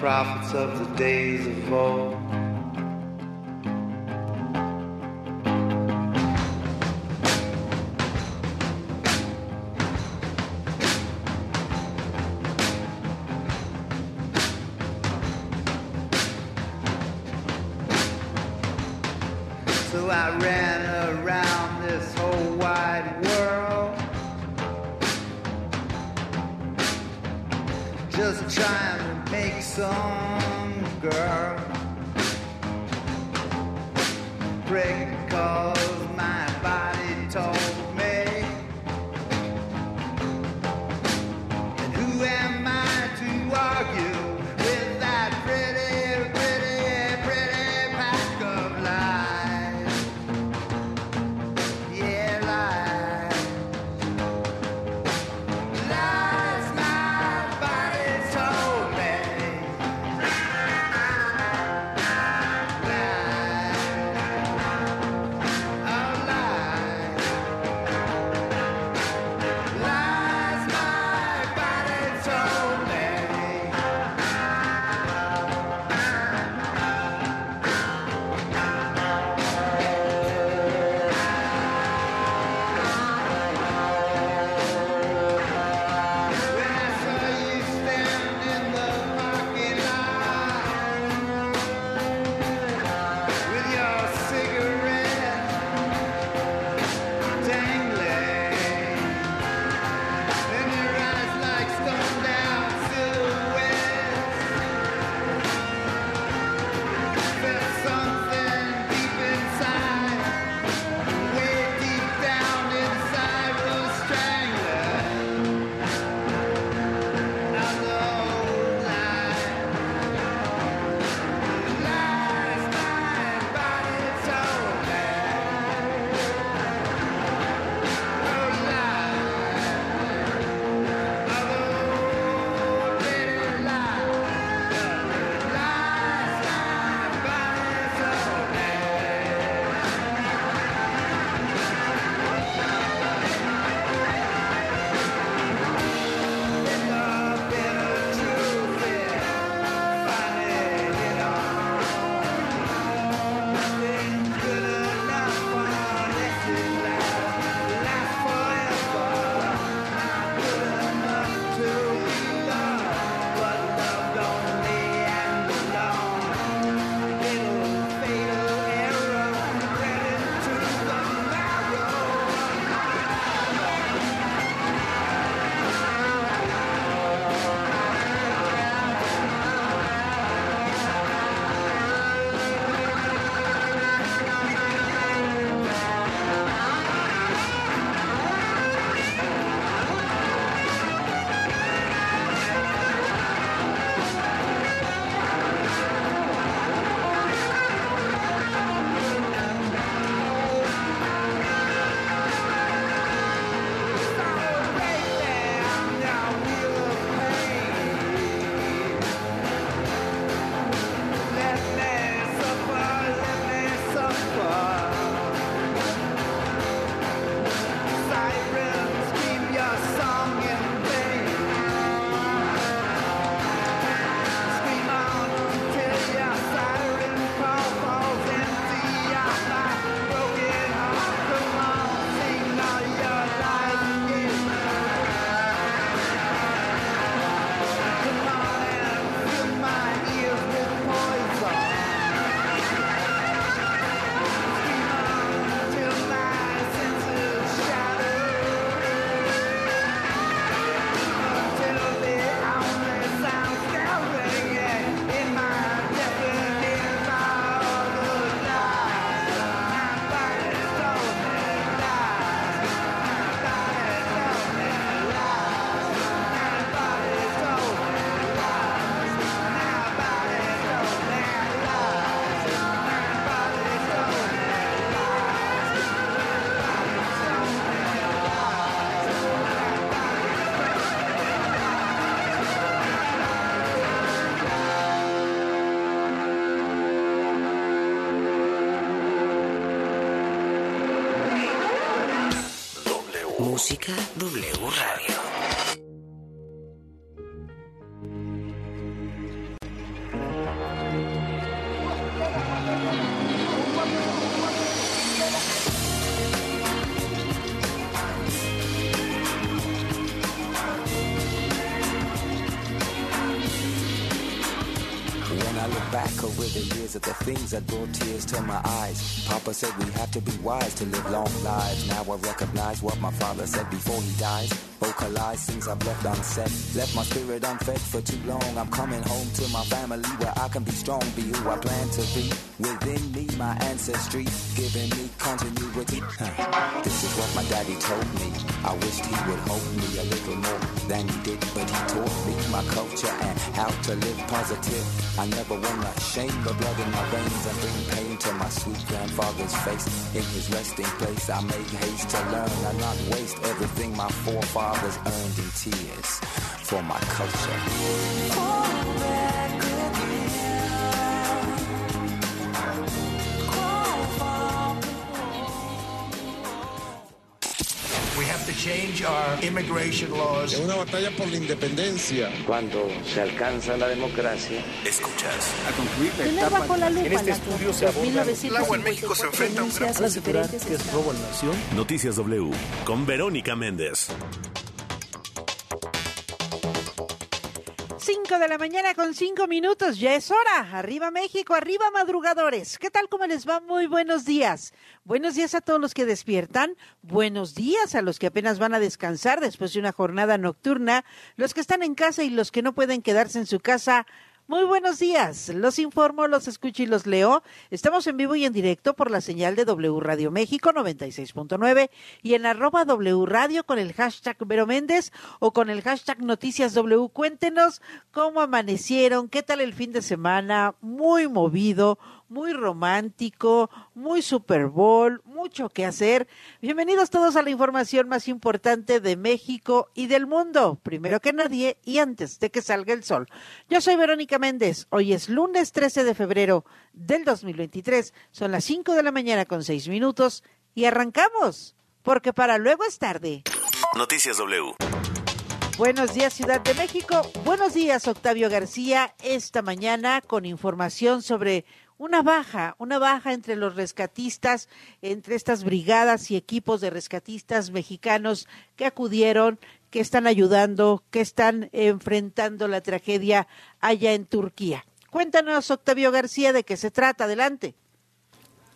prophets of the days of old. W Radio. When I look back over the years at the things that brought tears to my eyes, Papa said we have to be wise to live long lives. Now I recognize what my father said before he dies. Vocalize things I've left unsaid. Left my spirit unfed for too long. I'm coming home to my family where I can be strong, be who I plan to be. Within me, my ancestry, giving me continuity. Huh. This is what my daddy told me. I wished he would hold me a little more than he did, but he taught me my culture and how to live positive. I never wanna shame the blood in my veins and bring pain to my sweet grandfather's face. In his resting place, I make haste to learn and not waste everything my forefathers earned in tears for my culture. Change our immigration laws. Es una batalla por la independencia. Cuando se alcanza la democracia, Escuchas. Tener bajo la lupa En este la estudio se aborda- el agua en México se enfrenta a un gran diferentes estados. Noticias W con Verónica Méndez. 5 de la mañana con 5 minutos, ya es hora. Arriba México, arriba madrugadores. ¿Qué tal? ¿Cómo les va? Muy buenos días. Buenos días a todos los que despiertan. Buenos días a los que apenas van a descansar después de una jornada nocturna. Los que están en casa y los que no pueden quedarse en su casa. Muy buenos días, los informo, los escucho y los leo. Estamos en vivo y en directo por la señal de W Radio México 96.9 y en arroba W Radio con el hashtag Vero Méndez o con el hashtag Noticias W. Cuéntenos cómo amanecieron, qué tal el fin de semana, muy movido, muy romántico, muy Super Bowl, mucho que hacer. Bienvenidos todos a la información más importante de México y del mundo, primero que nadie y antes de que salga el sol. Yo soy Verónica Méndez, hoy es lunes 13 de febrero del 2023, son las 5 de la mañana con 6 minutos y arrancamos, porque para luego es tarde. Noticias W. Buenos días, Ciudad de México. Buenos días, Octavio García. Esta mañana con información sobre una baja, una baja entre los rescatistas, entre estas brigadas y equipos de rescatistas mexicanos que acudieron, que están ayudando, que están enfrentando la tragedia allá en Turquía. Cuéntanos, Octavio García, de qué se trata. Adelante.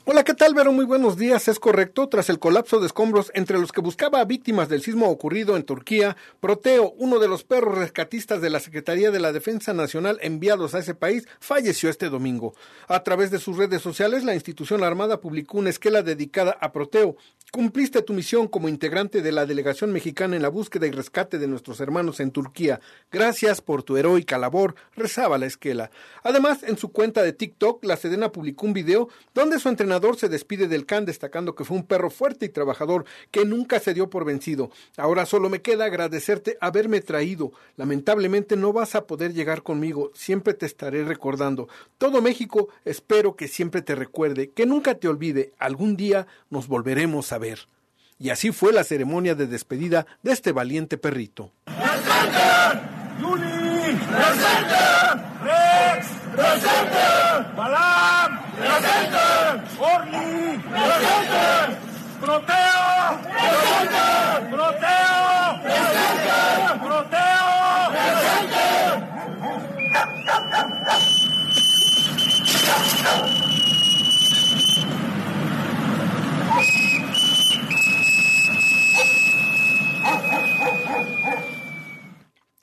Hola, ¿qué tal, Vero? Muy buenos días. Es correcto, tras el colapso de escombros entre los que buscaba a víctimas del sismo ocurrido en Turquía, Proteo, uno de los perros rescatistas de la Secretaría de la Defensa Nacional enviados a ese país, falleció este domingo. A través de sus redes sociales, la institución armada publicó una esquela dedicada a Proteo. Cumpliste tu misión como integrante de la delegación mexicana en la búsqueda y rescate de nuestros hermanos en Turquía. Gracias por tu heroica labor, rezaba la esquela. Además, en su cuenta de TikTok, la Sedena publicó un video donde su entrenador se despide del can destacando que fue un perro fuerte y trabajador que nunca se dio por vencido. Ahora solo me queda agradecerte haberme traído. Lamentablemente no vas a poder llegar conmigo. Siempre te estaré recordando. Todo México espero que siempre te recuerde, que nunca te olvide. Algún día nos volveremos a ver. Y así fue la ceremonia de despedida de este valiente perrito. ¡Presente! ¡Proteo! ¡Presente! ¡Proteo! ¡Presente! ¡Proteo! ¡Presente!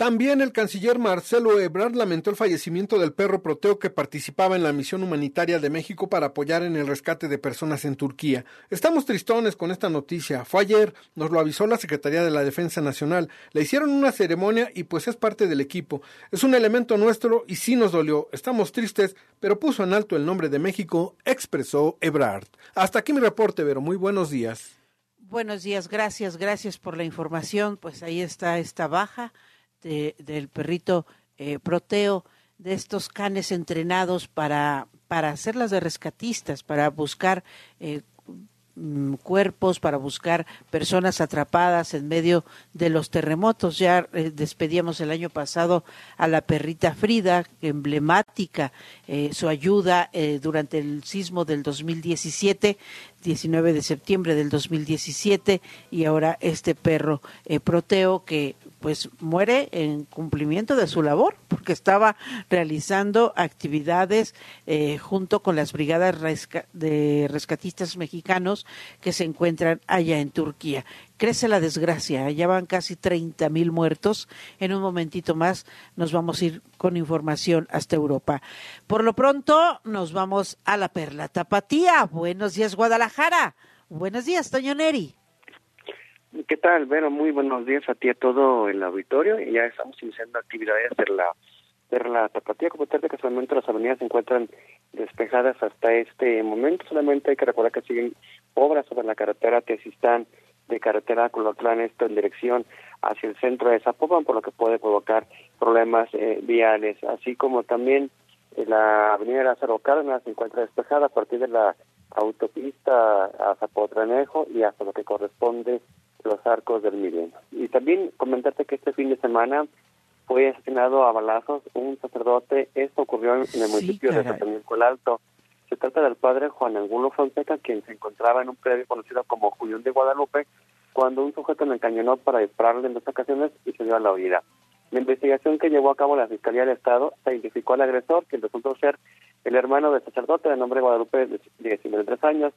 También el canciller Marcelo Ebrard lamentó el fallecimiento del perro Proteo que participaba en la misión humanitaria de México para apoyar en el rescate de personas en Turquía. Estamos tristones con esta noticia. Fue ayer, nos lo avisó la Secretaría de la Defensa Nacional. Le hicieron una ceremonia y pues es parte del equipo. Es un elemento nuestro y sí nos dolió. Estamos tristes, pero puso en alto el nombre de México, expresó Ebrard. Hasta aquí mi reporte, Vero. Muy buenos días. Buenos días, gracias, gracias por la información. Pues ahí está esta baja de, del perrito eh, Proteo, de estos canes entrenados para, para hacerlas de rescatistas, para buscar eh, mm, cuerpos, para buscar personas atrapadas en medio de los terremotos. Ya eh, despedíamos el año pasado a la perrita Frida, emblemática, su ayuda durante el sismo del 2017 19 de septiembre del 2017 y ahora este perro Proteo que pues muere en cumplimiento de su labor porque estaba realizando actividades eh, junto con las brigadas de rescatistas mexicanos que se encuentran allá en Turquía. Crece la desgracia, allá van casi 30 mil muertos. En un momentito más nos vamos a ir con información hasta Europa. Por lo pronto nos vamos a la Perla Tapatía. Buenos días Guadalajara. Buenos días, Toño Neri. ¿Qué tal, Vero? Muy buenos días a ti a todo el auditorio. Y ya estamos iniciando actividades de la, de la tapatía. Como tal, casualmente las avenidas se encuentran despejadas hasta este momento. Solamente hay que recordar que siguen obras sobre la carretera Tesistán de carretera Colotlán, esto en dirección hacia el centro de Zapopan, por lo que puede provocar problemas eh, viales. Así como también eh, la avenida Lázaro Cárdenas se encuentra despejada a partir de la autopista a Zapotranejo y hasta lo que corresponde los arcos del milenio. Y también comentarte que este fin de semana fue asesinado a balazos un sacerdote. Esto ocurrió en, el municipio de San Alto. Se trata del padre Juan Angulo Fonseca, quien se encontraba en un predio conocido como Julián de Guadalupe, cuando un sujeto le encañonó para dispararle en dos ocasiones y se dio a la huida. La investigación que llevó a cabo la Fiscalía del Estado identificó al agresor, quien resultó ser el hermano del sacerdote de nombre Guadalupe de 19 años,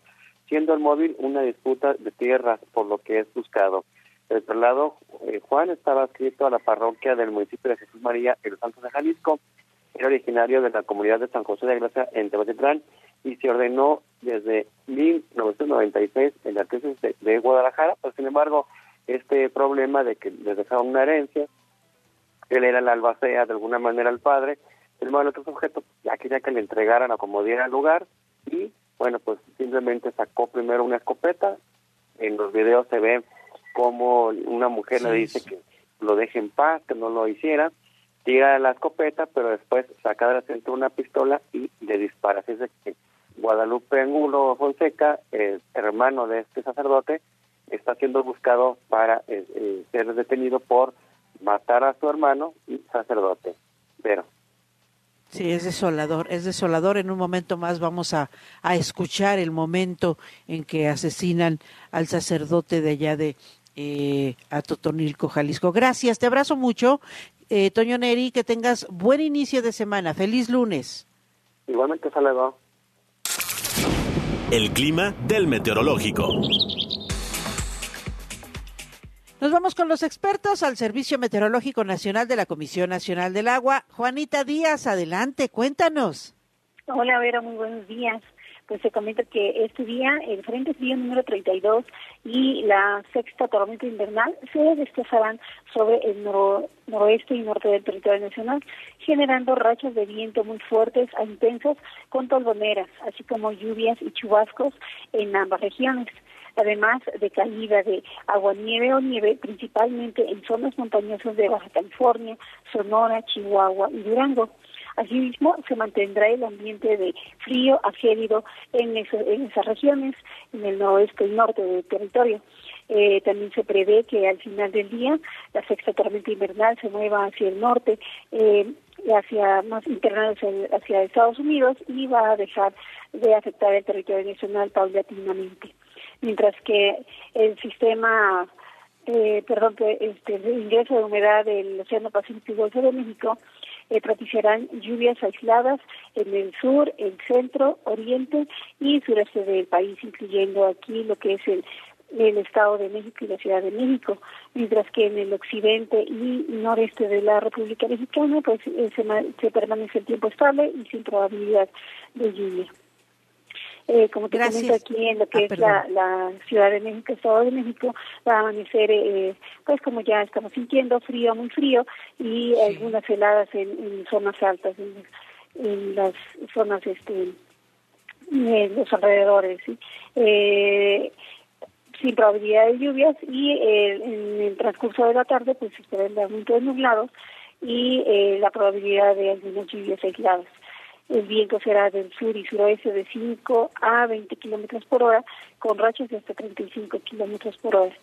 siendo el móvil una disputa de tierras, por lo que es buscado. Del otro lado, eh, Juan estaba adscrito a la parroquia del municipio de Jesús María en los Santos de Jalisco, era originario de la comunidad de San José de Gracia en Tepatitlán y se ordenó desde 1996 en la crisis de, Guadalajara, pero sin embargo, este problema de que les dejaron una herencia, él era el albacea de alguna manera al padre, el mal otro sujeto ya quería que le entregaran a como diera lugar y bueno, pues simplemente sacó primero una escopeta, en los videos se ve como una mujer le dice que lo deje en paz, que no lo hiciera, tira la escopeta, pero después saca de la cintura una pistola y le dispara. Así es que Guadalupe Angulo Fonseca, el hermano de este sacerdote, está siendo buscado para eh, eh, ser detenido por matar a su hermano y sacerdote. Pero Sí, es desolador, es desolador. En un momento más vamos a, a escuchar el momento en que asesinan al sacerdote de allá de eh, Atotonilco, Jalisco. Gracias, te abrazo mucho eh, Toño Neri, que tengas buen inicio de semana. Feliz lunes. Igualmente, saludo. El clima del meteorológico. Nos vamos con los expertos al Servicio Meteorológico Nacional de la Comisión Nacional del Agua. Juanita Díaz, adelante, cuéntanos. Hola, Vera, muy buenos días pues se comenta que este día el Frente Frío número 32 y la sexta tormenta invernal se desplazarán sobre el noroeste y norte del territorio nacional, generando rachas de viento muy fuertes a intensas con tolvoneras, así como lluvias y chubascos en ambas regiones además de caída de agua-nieve o nieve, principalmente en zonas montañosas de Baja California, Sonora, Chihuahua y Durango. Asimismo, se mantendrá el ambiente de frío a gélido en, en esas regiones, en el noroeste y norte del territorio. Eh, también se prevé que al final del día la sexta tormenta invernal se mueva hacia el norte, eh, hacia más internados hacia Estados Unidos y va a dejar de afectar el territorio nacional paulatinamente. Mientras que el sistema, eh, perdón, este, el ingreso de humedad del Océano Pacífico y Golfo de México eh, propiciarán lluvias aisladas en el sur, el centro, oriente y sureste del país, incluyendo aquí lo que es el, el Estado de México y la Ciudad de México, mientras que en el occidente y noreste de la República Mexicana pues eh, se, se permanece el tiempo estable y sin probabilidad de lluvia. Eh, como te comento aquí en lo que ah, es la, Ciudad de México, Estado de México, va a amanecer, eh, pues como ya estamos sintiendo, frío, muy frío, y algunas heladas en, zonas altas, en, las zonas, este, en los alrededores, eh, sin probabilidad de lluvias, y en el transcurso de la tarde, pues se espera el aumento de nublados y la probabilidad de algunas lluvias aisladas. El viento será del sur y suroeste de 5 a 20 kilómetros por hora, con rachas de hasta 35 kilómetros por hora.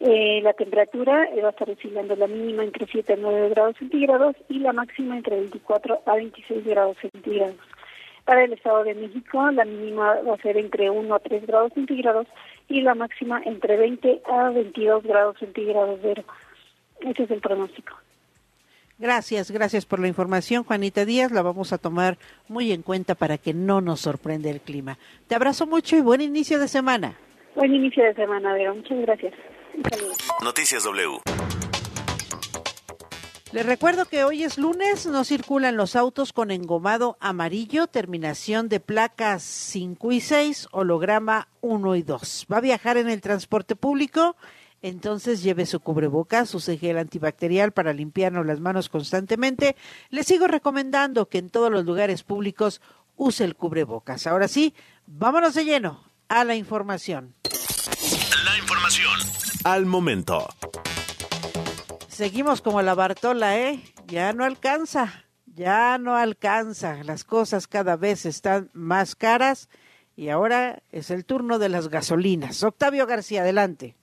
Eh, la temperatura va a estar oscilando la mínima entre 7 a 9 grados centígrados y la máxima entre 24 a 26 grados centígrados. Para el Estado de México, la mínima va a ser entre 1 a 3 grados centígrados y la máxima entre 20 a 22 grados centígrados. Ese es el pronóstico. Gracias, gracias por la información, Juanita Díaz. La vamos a tomar muy en cuenta para que no nos sorprenda el clima. Te abrazo mucho y buen inicio de semana. Buen inicio de semana, Vero. Muchas gracias. Noticias W. Les recuerdo que hoy es lunes, no circulan los autos con engomado amarillo, terminación de placas 5 y 6, holograma 1 y 2. ¿Va a viajar en el transporte público? Entonces lleve su cubrebocas, su gel antibacterial para limpiarnos las manos constantemente. Les sigo recomendando que en todos los lugares públicos use el cubrebocas. Ahora sí, vámonos de lleno a la información. La información al momento. Seguimos como la Bartola, ¿eh? Ya no alcanza, ya no alcanza. Las cosas cada vez están más caras y ahora es el turno de las gasolinas. Octavio García, adelante.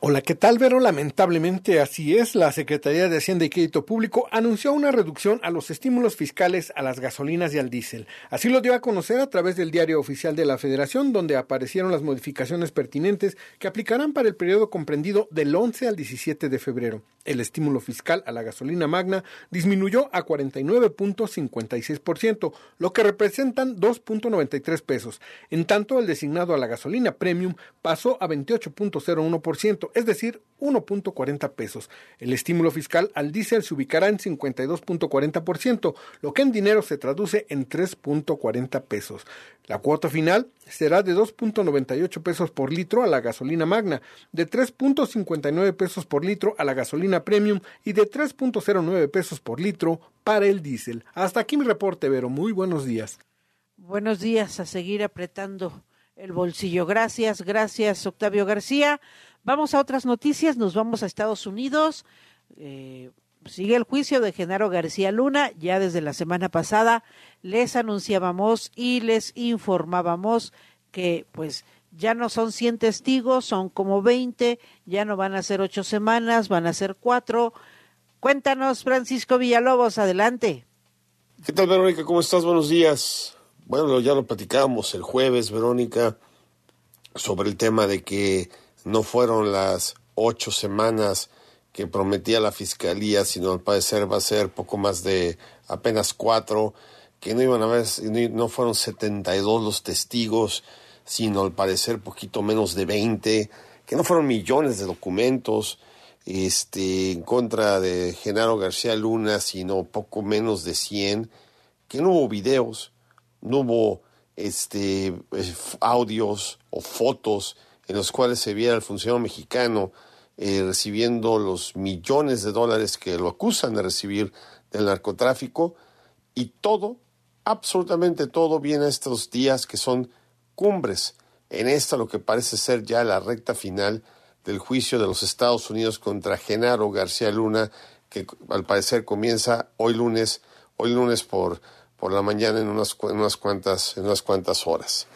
Hola, ¿qué tal, Vero? Lamentablemente así es. La Secretaría de Hacienda y Crédito Público anunció una reducción a los estímulos fiscales a las gasolinas y al diésel. Así lo dio a conocer a través del diario oficial de la Federación, donde aparecieron las modificaciones pertinentes que aplicarán para el periodo comprendido del 11 al 17 de febrero. El estímulo fiscal a la gasolina magna disminuyó a 49.56%, lo que representan 2.93 pesos. En tanto, el designado a la gasolina premium pasó a 28.01% es decir, 1.40 pesos. El estímulo fiscal al diésel se ubicará en 52.40%, lo que en dinero se traduce en 3.40 pesos. La cuota final será de 2.98 pesos por litro a la gasolina magna, de 3.59 pesos por litro a la gasolina premium y de 3.09 pesos por litro para el diésel. Hasta aquí mi reporte, Vero. Muy buenos días. Buenos días, a seguir apretando el bolsillo. Gracias, gracias, Octavio García. Vamos a otras noticias, nos vamos a Estados Unidos. Eh, sigue el juicio de Genaro García Luna. Ya desde la semana pasada les anunciábamos y les informábamos que pues ya no son 100 testigos, son como 20, ya no van a ser ocho semanas, van a ser cuatro. Cuéntanos, Francisco Villalobos, adelante. ¿Qué tal, Verónica? ¿Cómo estás? Buenos días. Bueno, ya lo platicamos el jueves, Verónica, sobre el tema de que no fueron las ocho semanas que prometía la fiscalía, sino al parecer va a ser poco más de apenas cuatro, que no iban a ver, no fueron 72 los testigos, sino al parecer poquito menos de 20, que no fueron millones de documentos este, en contra de Genaro García Luna, sino poco menos de 100, que no hubo videos, no hubo este, eh, audios o fotos en los cuales se viera al funcionario mexicano eh, recibiendo los millones de dólares que lo acusan de recibir del narcotráfico y todo, absolutamente todo viene a estos días que son cumbres en esta lo que parece ser ya la recta final del juicio de los Estados Unidos contra Genaro García Luna que al parecer comienza hoy lunes, hoy lunes por, por la mañana en unas, unas, cuantas, en unas cuantas horas.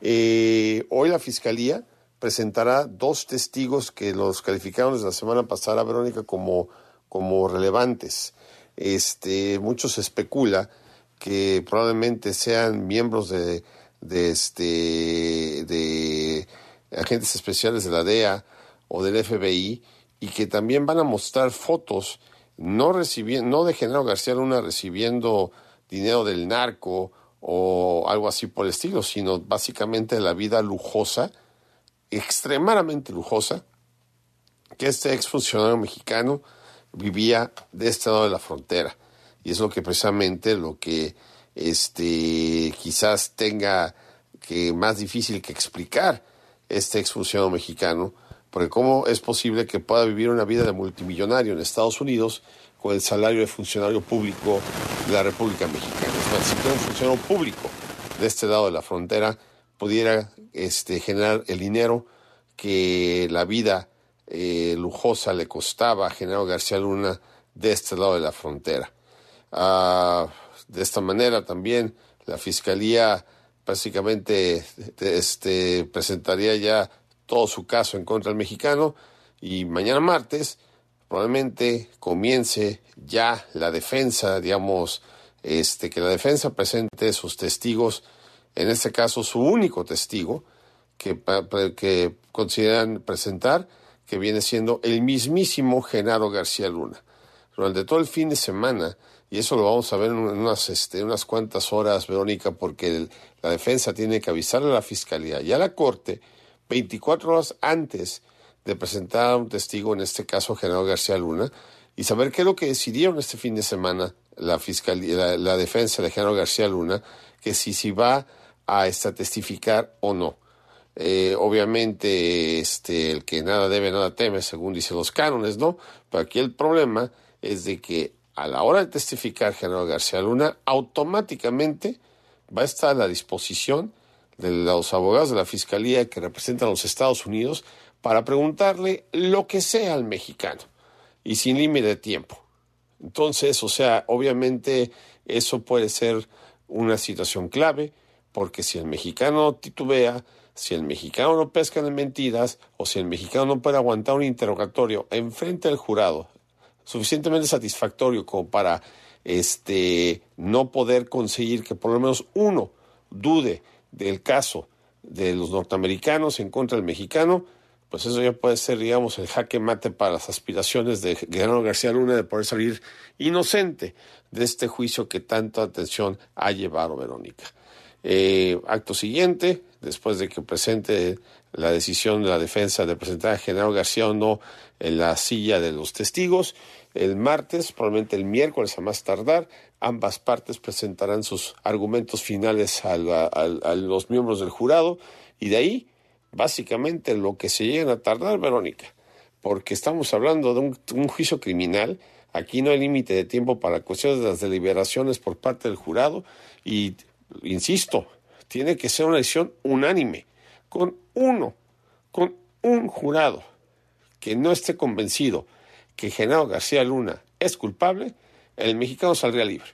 Eh, hoy la Fiscalía presentará dos testigos que los calificaron desde la semana pasada, Verónica, como, como relevantes. Este, mucho especula que probablemente sean miembros de, de, este, de agentes especiales de la DEA o del FBI y que también van a mostrar fotos no recibiendo, no de Genaro García Luna recibiendo dinero del narco o algo así por el estilo, sino básicamente la vida lujosa extremadamente lujosa que este exfuncionario mexicano vivía de este lado de la frontera. Y es lo que precisamente lo que este quizás tenga que más difícil que explicar este exfuncionario mexicano, porque cómo es posible que pueda vivir una vida de multimillonario en Estados Unidos con el salario de funcionario público de la República Mexicana. Es un funcionario público de este lado de la frontera pudiera este, generar el dinero que la vida eh, lujosa le costaba a Genaro García Luna de este lado de la frontera. Ah, de esta manera también la Fiscalía básicamente este, presentaría ya todo su caso en contra del mexicano y mañana martes probablemente comience ya la defensa, digamos, este, que la defensa presente sus testigos, en este caso su único testigo que, consideran presentar, que viene siendo el mismísimo Genaro García Luna. Durante todo el fin de semana, y eso lo vamos a ver en unas, este, unas cuantas horas, Verónica, porque la defensa tiene que avisarle a la fiscalía y a la corte 24 horas antes de presentar a un testigo, en este caso Genaro García Luna, y saber qué es lo que decidieron este fin de semana la fiscalía, la, defensa de Genaro García Luna, que si, si va a esta, testificar o no. Eh, obviamente, este, el que nada debe, nada teme, según dicen los cánones, ¿no? Pero aquí el problema es de que a la hora de testificar Genaro García Luna, automáticamente va a estar a la disposición de los abogados de la Fiscalía que representan a los Estados Unidos para preguntarle lo que sea al mexicano y sin límite de tiempo. Entonces, o sea, obviamente eso puede ser una situación clave porque si el mexicano titubea, si el mexicano no pesca en mentiras o si el mexicano no puede aguantar un interrogatorio enfrente del jurado suficientemente satisfactorio como para este no poder conseguir que por lo menos uno dude del caso de los norteamericanos en contra del mexicano, pues eso ya puede ser, digamos, el jaque mate para las aspiraciones de Guillermo García Luna de poder salir inocente de este juicio que tanta atención ha llevado Verónica. Eh, acto siguiente, después de que presente la decisión de la defensa de presentar a General García o no en la silla de los testigos. El martes, probablemente el miércoles a más tardar, ambas partes presentarán sus argumentos finales a, los miembros del jurado y de ahí, básicamente, lo que se lleguen a tardar, Verónica, porque estamos hablando de un, un juicio criminal. Aquí no hay límite de tiempo para cuestiones de las deliberaciones por parte del jurado y, insisto, tiene que ser una decisión unánime con uno, con un jurado que no esté convencido que Genaro García Luna es culpable, el mexicano saldría libre.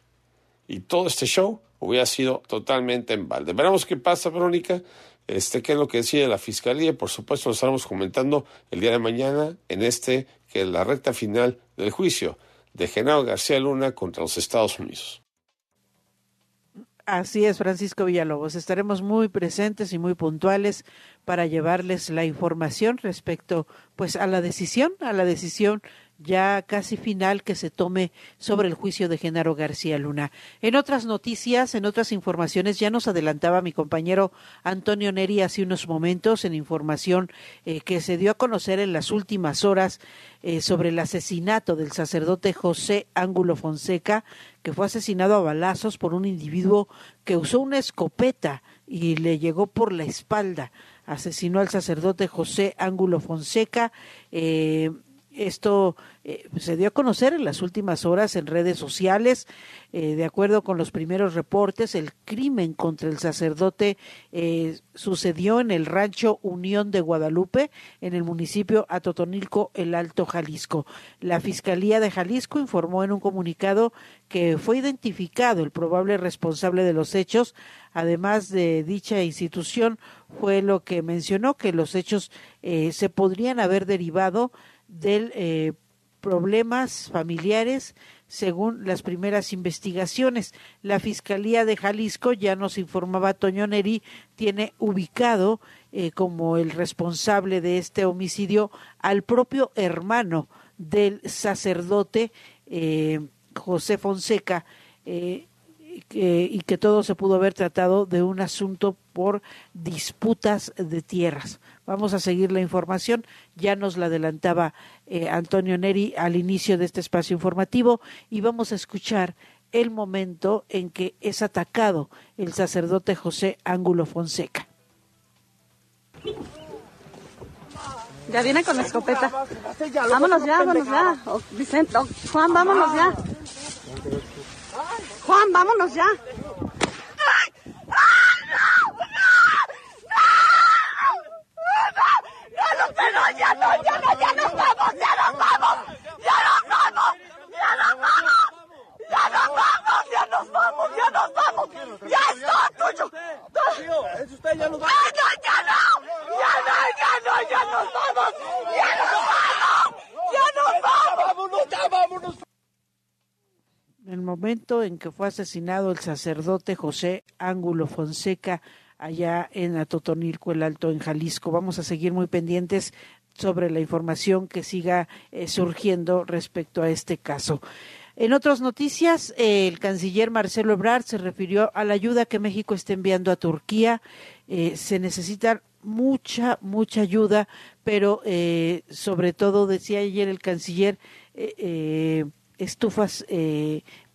Y todo este show hubiera sido totalmente en balde. Veremos qué pasa, Verónica, este, qué es lo que decide la Fiscalía. Por supuesto, lo estaremos comentando el día de mañana en este, que es la recta final del juicio de Genaro García Luna contra los Estados Unidos. Así es, Francisco Villalobos. Estaremos muy presentes y muy puntuales para llevarles la información respecto, pues, a la decisión, a la decisión ya casi final que se tome sobre el juicio de Genaro García Luna. En otras noticias, en otras informaciones, ya nos adelantaba mi compañero Antonio Neri hace unos momentos en información eh, que se dio a conocer en las últimas horas eh, sobre el asesinato del sacerdote José Ángulo Fonseca, que fue asesinado a balazos por un individuo que usó una escopeta y le llegó por la espalda. Asesinó al sacerdote José Ángulo Fonseca. Eh, esto eh, se dio a conocer en las últimas horas en redes sociales. Eh, de acuerdo con los primeros reportes, el crimen contra el sacerdote eh, sucedió en el rancho Unión de Guadalupe, en el municipio Atotonilco, el Alto Jalisco. La Fiscalía de Jalisco informó en un comunicado que fue identificado el probable responsable de los hechos. Además de dicha institución, fue lo que mencionó que los hechos se podrían haber derivado de eh, problemas familiares según las primeras investigaciones. La Fiscalía de Jalisco, ya nos informaba Toño Neri, tiene ubicado eh, como el responsable de este homicidio al propio hermano del sacerdote eh, José Fonseca y que todo se pudo haber tratado de un asunto por disputas de tierras. Vamos a seguir la información, ya nos la adelantaba eh, Antonio Neri al inicio de este espacio informativo y vamos a escuchar el momento en que es atacado el sacerdote José Ángulo Fonseca. Ya viene con la escopeta. Vámonos ya, vámonos ya. Oh, Vicente, oh, Juan, vámonos ya. Juan, vámonos ya. ¡Ya nos vamos! ¡Ya no, ya no, ya nos vamos! ¡Ya nos vamos! ¡Ya nos vamos! ¡Ya nos vamos! ¡Ya nos vamos! ¡Ya nos vamos! ¡Ya está, tuyo! ¡Es usted, ya nos vamos! ¡Ya no, ya no! ¡Ya no, ya no, ya nos vamos! ¡Ya nos vamos! ¡Ya nos vamos! ¡Vámonos, ya vámonos! el en que fue asesinado el sacerdote José Ángulo Fonseca allá en Atotonilco, el Alto, en Jalisco. Vamos a seguir muy pendientes sobre la información que siga eh, surgiendo respecto a este caso. En otras noticias, eh, el canciller Marcelo Ebrard se refirió a la ayuda que México está enviando a Turquía. Eh, se necesita mucha, mucha ayuda, pero sobre todo, decía ayer el canciller, estufas,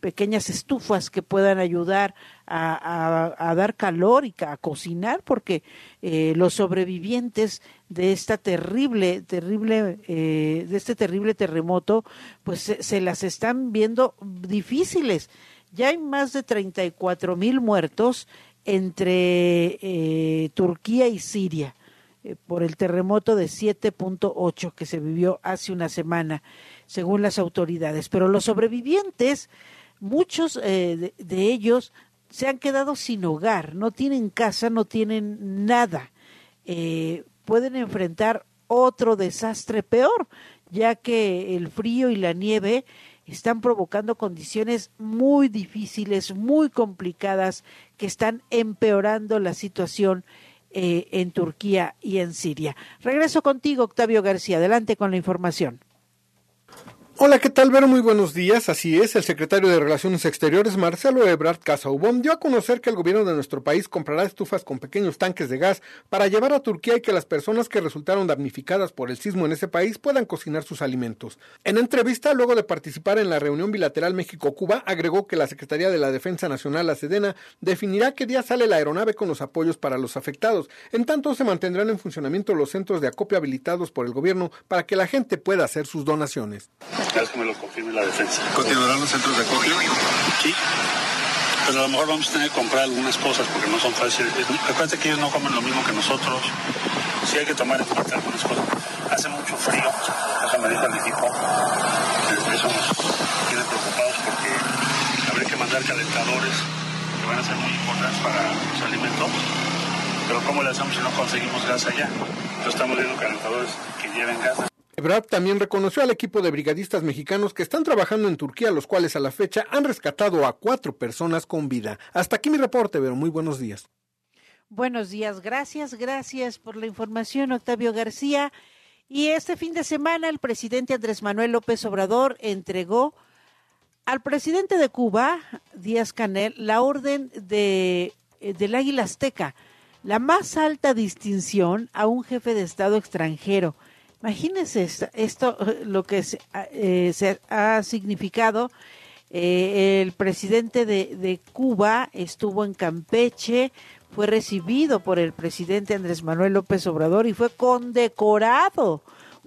pequeñas estufas que puedan ayudar a, dar calor y a cocinar, porque eh, los sobrevivientes de esta terrible, terrible, eh, de este terrible terremoto, pues se, las están viendo difíciles. Ya hay más de 34 mil muertos entre Turquía y Siria por el terremoto de 7.8 que se vivió hace una semana según las autoridades. Pero los sobrevivientes, muchos eh, de, ellos se han quedado sin hogar, no tienen casa, no tienen nada. Eh, pueden enfrentar otro desastre peor, ya que el frío y la nieve están provocando condiciones muy difíciles, muy complicadas, que están empeorando la situación eh, en Turquía y en Siria. Regreso contigo, Octavio García. Adelante con la información. Hola, ¿qué tal, Vero? Muy buenos días. Así es, el secretario de Relaciones Exteriores, Marcelo Ebrard Casaubon, dio a conocer que el gobierno de nuestro país comprará estufas con pequeños tanques de gas para llevar a Turquía y que las personas que resultaron damnificadas por el sismo en ese país puedan cocinar sus alimentos. En entrevista, luego de participar en la reunión bilateral México-Cuba, agregó que la Secretaría de la Defensa Nacional, la Sedena, definirá qué día sale la aeronave con los apoyos para los afectados. En tanto, se mantendrán en funcionamiento los centros de acopio habilitados por el gobierno para que la gente pueda hacer sus donaciones que me lo confirme la defensa. ¿Continuarán los centros de acopio? Sí. Pero a lo mejor vamos a tener que comprar algunas cosas porque no son fáciles. Acuérdate que ellos no comen lo mismo que nosotros. Sí hay que tomar en cuenta algunas cosas. Hace mucho frío, eso me dijo el equipo. Eso nos tiene preocupados porque habría que mandar calentadores que van a ser muy importantes para los alimentos. Pero ¿cómo le hacemos si no conseguimos gas allá? Entonces estamos viendo calentadores que lleven gas. Ebrard también reconoció al equipo de brigadistas mexicanos que están trabajando en Turquía, los cuales a la fecha han rescatado a cuatro personas con vida. Hasta aquí mi reporte, pero muy buenos días. Buenos días, gracias, gracias por la información, Octavio García. Y este fin de semana el presidente Andrés Manuel López Obrador entregó al presidente de Cuba, Díaz Canel, la orden de, eh, del Águila Azteca, la más alta distinción a un jefe de Estado extranjero. Imagínense esto, lo que se, eh, ha significado. Eh, el presidente de, de, Cuba estuvo en Campeche, fue recibido por el presidente Andrés Manuel López Obrador y fue condecorado,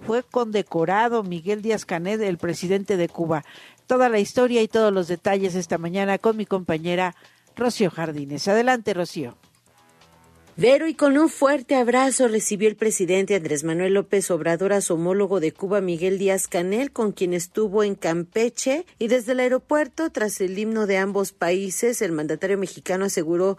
fue condecorado Miguel Díaz Canet, el presidente de Cuba. Toda la historia y todos los detalles esta mañana con mi compañera Rocío Jardines. Adelante, Rocío. Vero, y con un fuerte abrazo recibió el presidente Andrés Manuel López Obrador a su homólogo de Cuba, Miguel Díaz Canel, con quien estuvo en Campeche. Y desde el aeropuerto, tras el himno de ambos países, el mandatario mexicano aseguró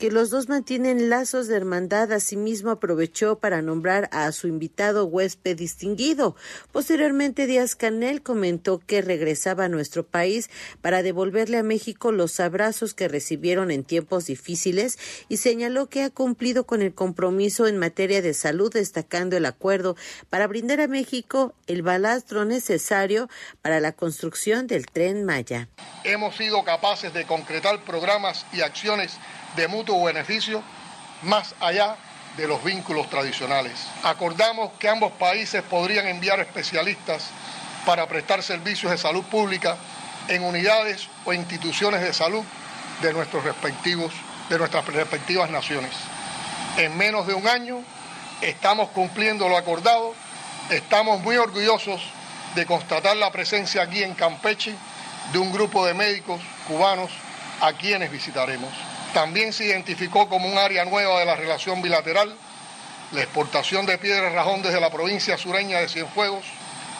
que los dos mantienen lazos de hermandad. Asimismo, aprovechó para nombrar a su invitado huésped distinguido. Posteriormente, Díaz Canel comentó que regresaba a nuestro país para devolverle a México los abrazos que recibieron en tiempos difíciles y señaló que ha cumplido con el compromiso en materia de salud, destacando el acuerdo para brindar a México el balastro necesario para la construcción del tren Maya. Hemos sido capaces de concretar programas y acciones de mutuo beneficio más allá de los vínculos tradicionales. Acordamos que ambos países podrían enviar especialistas para prestar servicios de salud pública en unidades o instituciones de salud de, nuestros respectivos, de nuestras respectivas naciones. En menos de un año estamos cumpliendo lo acordado, estamos muy orgullosos de constatar la presencia aquí en Campeche de un grupo de médicos cubanos a quienes visitaremos. También se identificó como un área nueva de la relación bilateral la exportación de piedra rajón desde la provincia sureña de Cienfuegos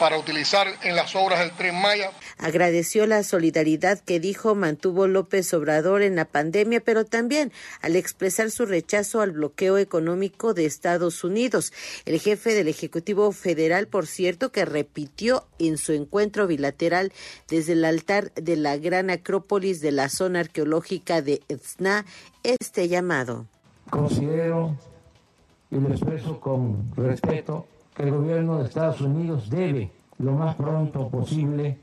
para utilizar en las obras del tren Maya. Agradeció la solidaridad que dijo mantuvo López Obrador en la pandemia, pero también al expresar su rechazo al bloqueo económico de Estados Unidos. El jefe del Ejecutivo Federal, por cierto, que repitió en su encuentro bilateral desde el altar de la gran acrópolis de la zona arqueológica de Etzna este llamado. Considero y lo expreso con respeto que el gobierno de Estados Unidos debe lo más pronto posible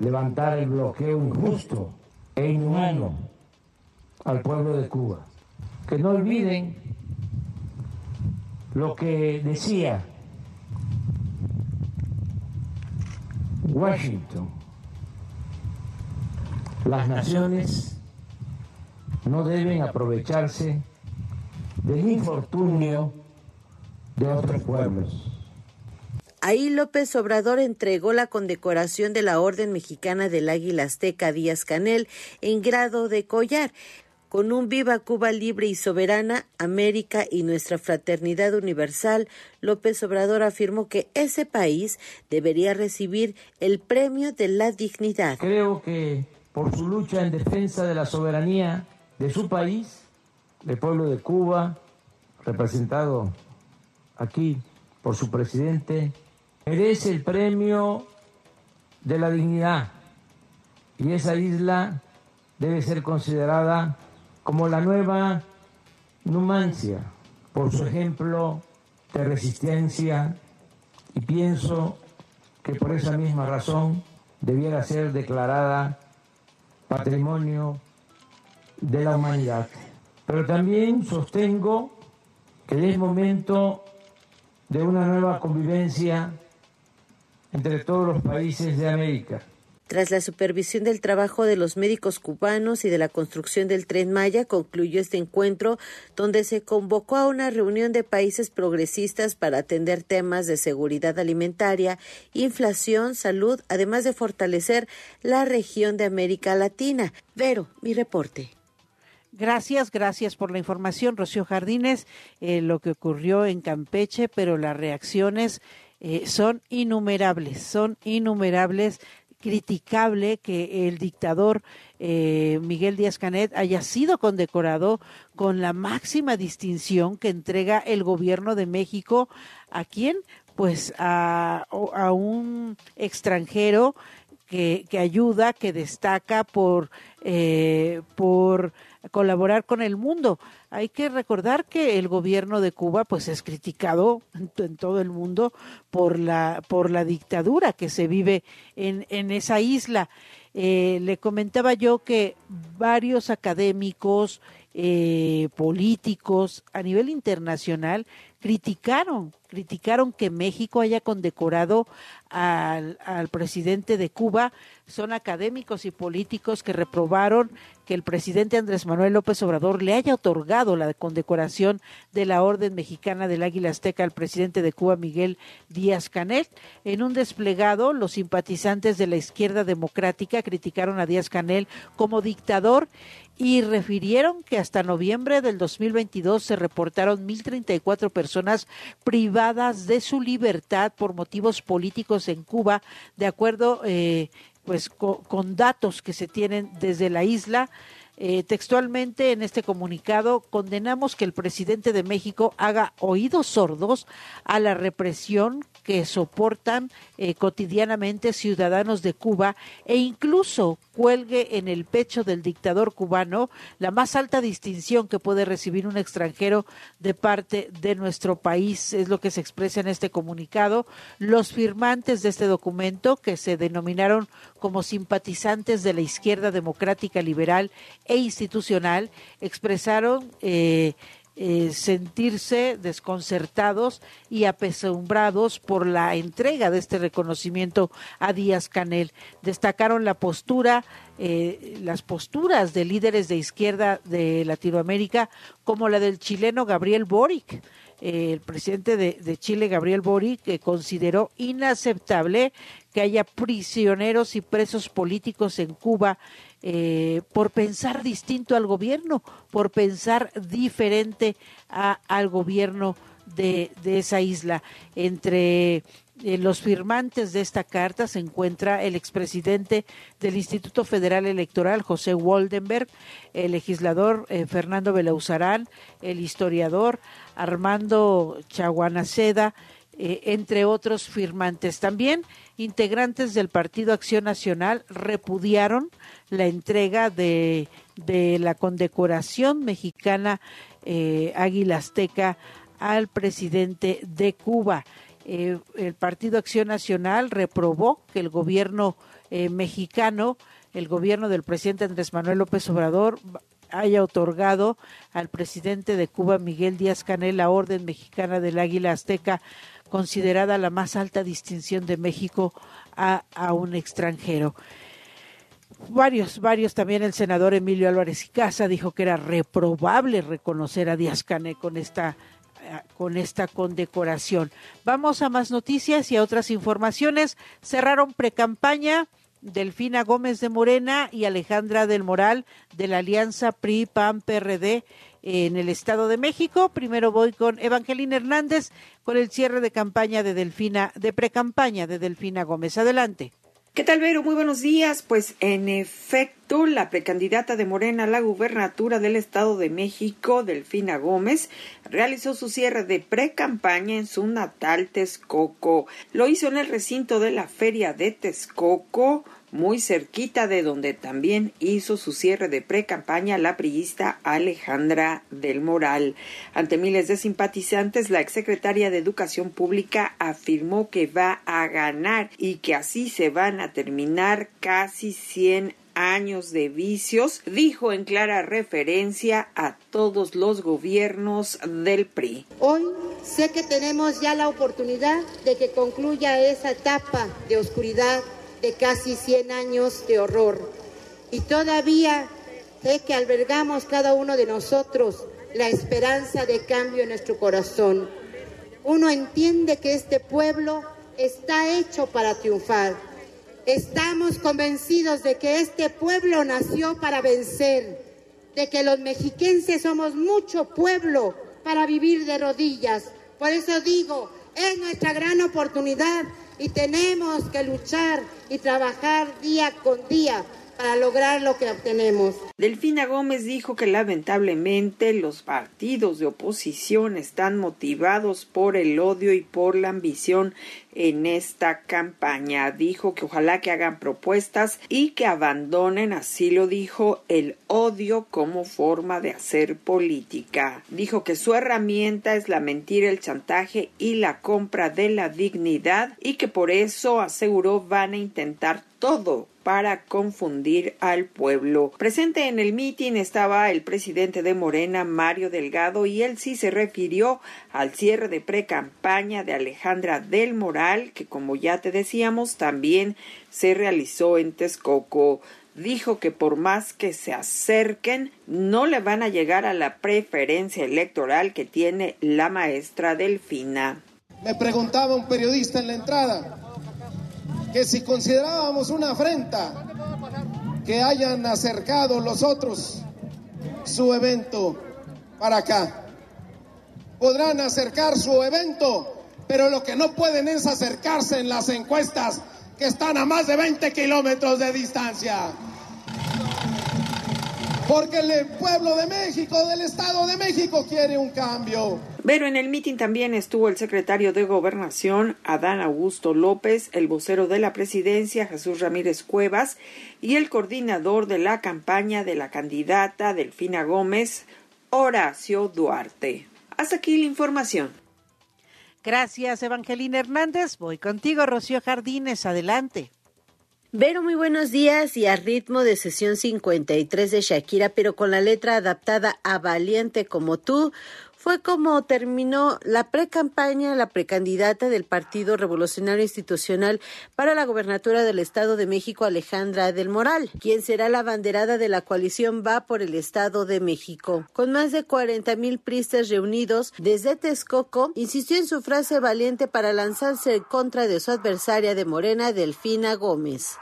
levantar el bloqueo injusto e inhumano al pueblo de Cuba. Que no olviden lo que decía Washington. Las naciones no deben aprovecharse del infortunio de otros pueblos. Ahí López Obrador entregó la condecoración de la Orden Mexicana del Águila Azteca Díaz Canel en grado de collar. Con un Viva Cuba libre y soberana, América y nuestra fraternidad universal, López Obrador afirmó que ese país debería recibir el premio de la dignidad. Creo que por su lucha en defensa de la soberanía de su país, del pueblo de Cuba, representado aquí por su presidente, merece el premio de la dignidad y esa isla debe ser considerada como la nueva Numancia por su ejemplo de resistencia y pienso que por esa misma razón debiera ser declarada patrimonio de la humanidad. Pero también sostengo que es momento de una nueva convivencia entre todos los países de América. Tras la supervisión del trabajo de los médicos cubanos y de la construcción del tren Maya, concluyó este encuentro donde se convocó a una reunión de países progresistas para atender temas de seguridad alimentaria, inflación, salud, además de fortalecer la región de América Latina. Vero, mi reporte. Gracias, gracias por la información, Rocío Jardines. Eh, lo que ocurrió en Campeche, pero las reacciones eh, son innumerables, son innumerables. Criticable que el dictador eh, Miguel Díaz Canet haya sido condecorado con la máxima distinción que entrega el gobierno de México. ¿A quién? Pues a, a un extranjero que, que, ayuda, que destaca por, eh, por colaborar con el mundo. Hay que recordar que el gobierno de Cuba pues es criticado en, todo el mundo por la por la dictadura que se vive en, en esa isla. Eh, le comentaba yo que varios académicos, eh, políticos a nivel internacional criticaron, criticaron que México haya condecorado al, al, presidente de Cuba. Son académicos y políticos que reprobaron que el presidente Andrés Manuel López Obrador le haya otorgado la condecoración de la Orden Mexicana del Águila Azteca al presidente de Cuba, Miguel Díaz Canel. En un desplegado, los simpatizantes de la izquierda democrática criticaron a Díaz Canel como dictador y refirieron que hasta noviembre del 2022 se reportaron 1.034 personas privadas de su libertad por motivos políticos en Cuba, de acuerdo eh, pues con, con, datos que se tienen desde la isla. Eh, textualmente en este comunicado condenamos que el presidente de México haga oídos sordos a la represión que soportan eh, cotidianamente ciudadanos de Cuba e incluso cuelgue en el pecho del dictador cubano la más alta distinción que puede recibir un extranjero de parte de nuestro país, es lo que se expresa en este comunicado. Los firmantes de este documento, que se denominaron como simpatizantes de la izquierda democrática liberal e institucional, expresaron eh, eh, sentirse desconcertados y apesumbrados por la entrega de este reconocimiento a Díaz Canel. Destacaron la postura, eh, las posturas de líderes de izquierda de Latinoamérica, como la del chileno Gabriel Boric. El presidente de, de, Chile, Gabriel Boric, que consideró inaceptable que haya prisioneros y presos políticos en Cuba eh, por pensar distinto al gobierno, por pensar diferente a, al gobierno de, esa isla. Entre En los firmantes de esta carta se encuentra el expresidente del Instituto Federal Electoral, José Waldenberg, el legislador eh, Fernando Belauzarán, el historiador Armando Chaguanaceda, eh, entre otros firmantes. También integrantes del Partido Acción Nacional repudiaron la entrega de, de la condecoración mexicana eh, Águila Azteca al presidente de Cuba. Eh, el Partido Acción Nacional reprobó que el gobierno eh, mexicano, el gobierno del presidente Andrés Manuel López Obrador, haya otorgado al presidente de Cuba, Miguel Díaz Canel, la Orden Mexicana del Águila Azteca, considerada la más alta distinción de México a, a un extranjero varios, varios también el senador Emilio Álvarez y Casa dijo que era reprobable reconocer a Díaz Canel con esta con esta condecoración. Vamos a más noticias y a otras informaciones. Cerraron precampaña Delfina Gómez de Morena y Alejandra del Moral de la Alianza PRI-PAN-PRD en el Estado de México. Primero voy con Evangelina Hernández con el cierre de campaña de Delfina, de precampaña de Delfina Gómez. Adelante. ¿Qué tal, Vero? Muy buenos días. Pues en efecto, la precandidata de Morena a la gubernatura del Estado de México, Delfina Gómez, realizó su cierre de precampaña en su natal Texcoco. Lo hizo en el recinto de la Feria de Texcoco muy cerquita de donde también hizo su cierre de pre-campaña la priista Alejandra del Moral. Ante miles de simpatizantes, la exsecretaria de Educación Pública afirmó que va a ganar y que así se van a terminar casi 100 años de vicios, dijo en clara referencia a todos los gobiernos del PRI. Hoy sé que tenemos ya la oportunidad de que concluya esa etapa de oscuridad de casi 100 años de horror. Y todavía sé que albergamos cada uno de nosotros la esperanza de cambio en nuestro corazón. Uno entiende que este pueblo está hecho para triunfar. Estamos convencidos de que este pueblo nació para vencer, de que los mexiquenses somos mucho pueblo para vivir de rodillas. Por eso digo, es nuestra gran oportunidad y tenemos que luchar y trabajar día con día para lograr lo que obtenemos. Delfina Gómez dijo que lamentablemente los partidos de oposición están motivados por el odio y por la ambición en esta campaña. Dijo que ojalá que hagan propuestas y que abandonen, así lo dijo, el odio como forma de hacer política. Dijo que su herramienta es la mentira, el chantaje y la compra de la dignidad y que por eso aseguró van a intentar todo para confundir al pueblo. Presente en el mitin estaba el presidente de Morena, Mario Delgado, y él sí se refirió al cierre de pre-campaña de Alejandra del Moral, que como ya te decíamos, también se realizó en Texcoco. Dijo que por más que se acerquen, no le van a llegar a la preferencia electoral que tiene la maestra Delfina. Me preguntaba un periodista en la entrada que si considerábamos una afrenta que hayan acercado los otros su evento para acá. Podrán acercar su evento, pero lo que no pueden es acercarse en las encuestas que están a más de 20 kilómetros de distancia. Porque el pueblo de México, del Estado de México, quiere un cambio. Pero en el mitin también estuvo el secretario de Gobernación, Adán Augusto López, el vocero de la presidencia, Jesús Ramírez Cuevas, y el coordinador de la campaña de la candidata Delfina Gómez, Horacio Duarte. Hasta aquí la información. Gracias, Evangelina Hernández. Voy contigo, Rocío Jardines. Adelante. Vero, muy buenos días y a ritmo de sesión 53 de Shakira, pero con la letra adaptada a Valiente como tú, fue como terminó la precampaña, la precandidata del Partido Revolucionario Institucional para la gobernatura del Estado de México, Alejandra del Moral, quien será la banderada de la coalición Va por el Estado de México. Con más de 40 mil pristas reunidos desde Texcoco, insistió en su frase valiente para lanzarse en contra de su adversaria de Morena, Delfina Gómez.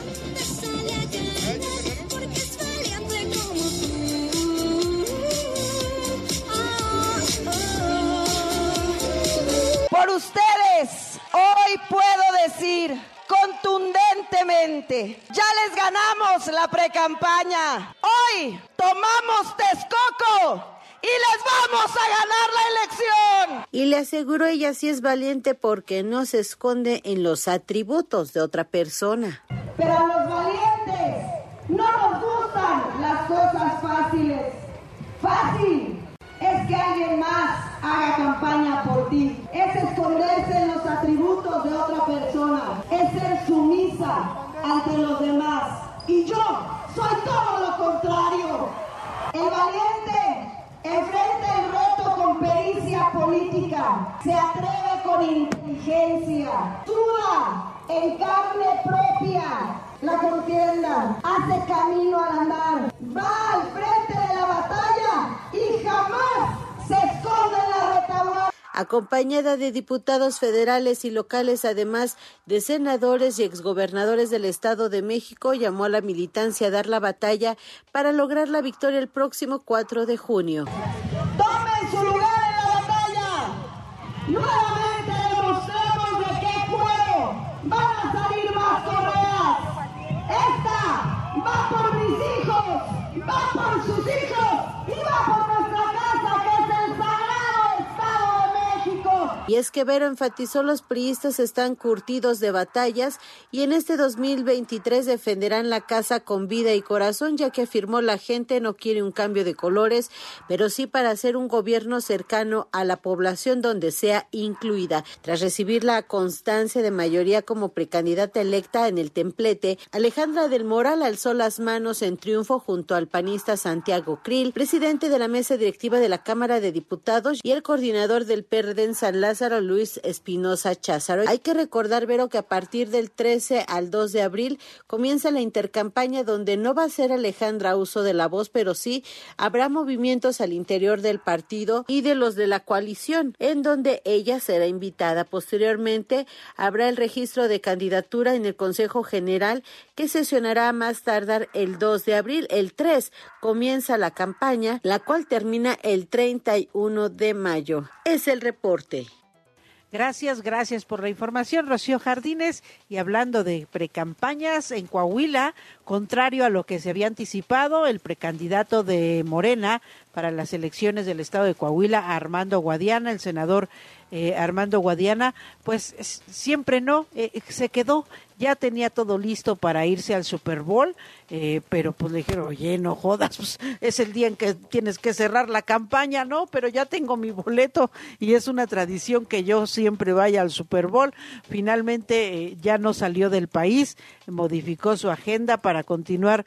Ustedes. Hoy puedo decir contundentemente, ya les ganamos la precampaña. Hoy tomamos Texcoco y les vamos a ganar la elección. Y le aseguró ella sí es valiente porque no se esconde en los atributos de otra persona. Pero a los valientes no nos gustan las cosas fáciles. Fácil es que alguien más haga campaña por ti. Es otra persona. Es ser sumisa ante los demás. Y yo soy todo lo contrario. El valiente enfrenta el reto con pericia política. Se atreve con inteligencia. Duda en carne propia la contienda, hace camino al andar, va al frente de la batalla y jamás se esconde en la retaguardia acompañada de diputados federales y locales, además de senadores y exgobernadores del Estado de México, llamó a la militancia a dar la batalla para lograr la victoria el próximo 4 de junio. Tomen su lugar en la batalla. Nuevamente Y es que Vero enfatizó los priistas están curtidos de batallas y en este 2023 defenderán la casa con vida y corazón, ya que afirmó la gente no quiere un cambio de colores, pero sí para hacer un gobierno cercano a la población donde sea incluida. Tras recibir la constancia de mayoría como precandidata electa en el templete, Alejandra del Moral alzó las manos en triunfo junto al panista Santiago Krill, presidente de la mesa directiva de la Cámara de Diputados y el coordinador del PRD en San Lázaro, Luis Espinosa Cházaro. Hay que recordar, Vero, que a partir del 13 al 2 de abril comienza la intercampaña donde no va a ser Alejandra uso de la voz, pero sí habrá movimientos al interior del partido y de los de la coalición, en donde ella será invitada. Posteriormente habrá el registro de candidatura en el Consejo General que sesionará más tardar el 2 de abril. El 3 comienza la campaña, la cual termina el 31 de mayo. Es el reporte. Gracias, gracias por la información, Rocío Jardines. Y hablando de precampañas en Coahuila, contrario a lo que se había anticipado, el precandidato de Morena para las elecciones del estado de Coahuila, Armando Guadiana, el senador eh, Armando Guadiana, pues siempre no, eh, se quedó, ya tenía todo listo para irse al Super Bowl, eh, pero pues le dijeron, oye, no jodas, pues, es el día en que tienes que cerrar la campaña, ¿no? Pero ya tengo mi boleto y es una tradición que yo siempre vaya al Super Bowl. Finalmente ya no salió del país, modificó su agenda para continuar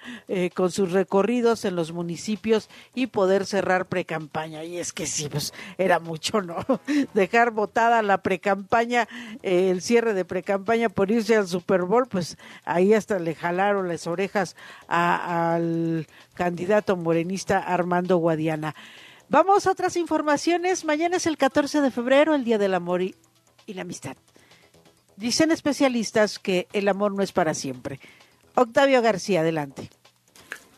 con sus recorridos en los municipios y poder cerrar precampaña. Y es que sí, pues era mucho, ¿no? Dejar votada la precampaña, eh, el cierre de precampaña por irse al Super Bowl, pues ahí hasta le jalaron las orejas al candidato morenista Armando Guadiana. Vamos a otras informaciones. Mañana es el 14 de febrero, el Día del Amor y la Amistad. Dicen especialistas que el amor no es para siempre. Octavio García, adelante.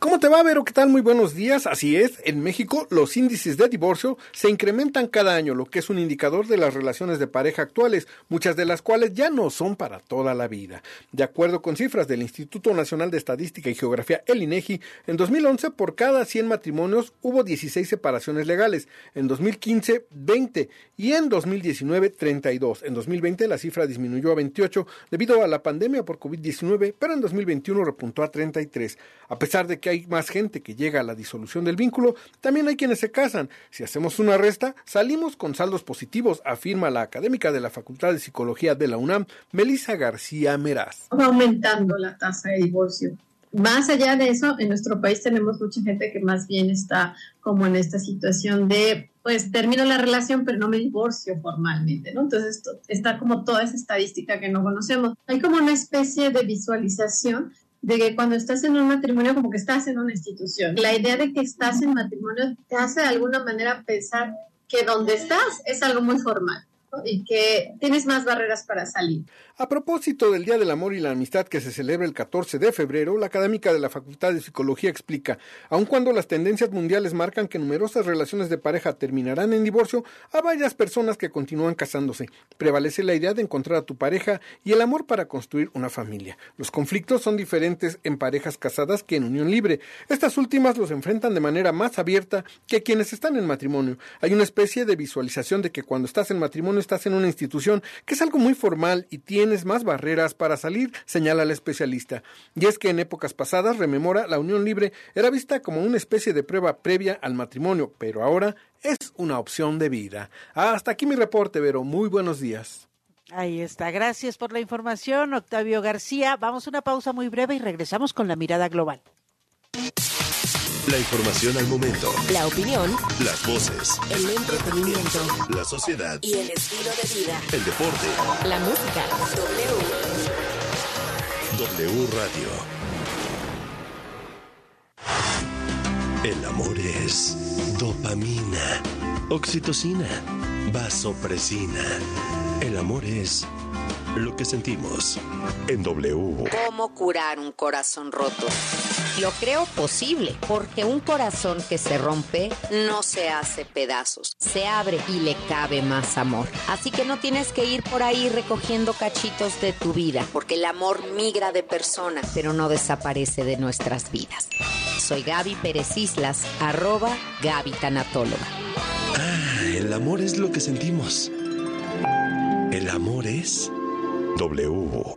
¿Cómo te va, Vero? ¿Qué tal? Muy buenos días. Así es, en México los índices de divorcio se incrementan cada año, lo que es un indicador de las relaciones de pareja actuales, muchas de las cuales ya no son para toda la vida. De acuerdo con cifras del Instituto Nacional de Estadística y Geografía, el INEGI, en 2011 por cada 100 matrimonios hubo 16 separaciones legales, en 2015 20 y en 2019 32. En 2020 la cifra disminuyó a 28 debido a la pandemia por COVID-19, pero en 2021 repuntó a 33. A pesar de que hay más gente que llega a la disolución del vínculo, también hay quienes se casan. Si hacemos una resta, salimos con saldos positivos, afirma la académica de la Facultad de Psicología de la UNAM, Melissa García Meraz. Va aumentando la tasa de divorcio. Más allá de eso, en nuestro país tenemos mucha gente que más bien está como en esta situación de, pues termino la relación, pero no me divorcio formalmente, ¿no? Entonces está como toda esa estadística que no conocemos. Hay como una especie de visualización de que cuando estás en un matrimonio como que estás en una institución. La idea de que estás en matrimonio te hace de alguna manera pensar que donde estás es algo muy formal. Y que tienes más barreras para salir. A propósito del Día del Amor y la Amistad que se celebra el 14 de febrero, la académica de la Facultad de Psicología explica, aun cuando las tendencias mundiales marcan que numerosas relaciones de pareja terminarán en divorcio, hay varias personas que continúan casándose. Prevalece la idea de encontrar a tu pareja y el amor para construir una familia. Los conflictos son diferentes en parejas casadas que en unión libre. Estas últimas los enfrentan de manera más abierta que quienes están en matrimonio. Hay una especie de visualización de que cuando estás en matrimonio estás en una institución, que es algo muy formal y tiene tienes más barreras para salir, señala el especialista. Y es que en épocas pasadas, rememora, la unión libre era vista como una especie de prueba previa al matrimonio, pero ahora es una opción de vida. Hasta aquí mi reporte, Vero. Muy buenos días. Ahí está. Gracias por la información, Octavio García. Vamos a una pausa muy breve y regresamos con la mirada global. La información al momento. La opinión. Las voces. El entretenimiento. La sociedad. Y el estilo de vida. El deporte. La música. W. W Radio. El amor es dopamina, oxitocina, vasopresina. El amor es lo que sentimos en W. ¿Cómo curar un corazón roto? Lo creo posible, porque un corazón que se rompe no se hace pedazos. se abre y le cabe más amor. Así que no tienes que ir por ahí recogiendo cachitos de tu vida, Porque el amor migra de persona. pero no desaparece de nuestras vidas. Soy Gaby Pérez Islas, arroba Gaby. Ah, el amor es lo que sentimos. El amor es W.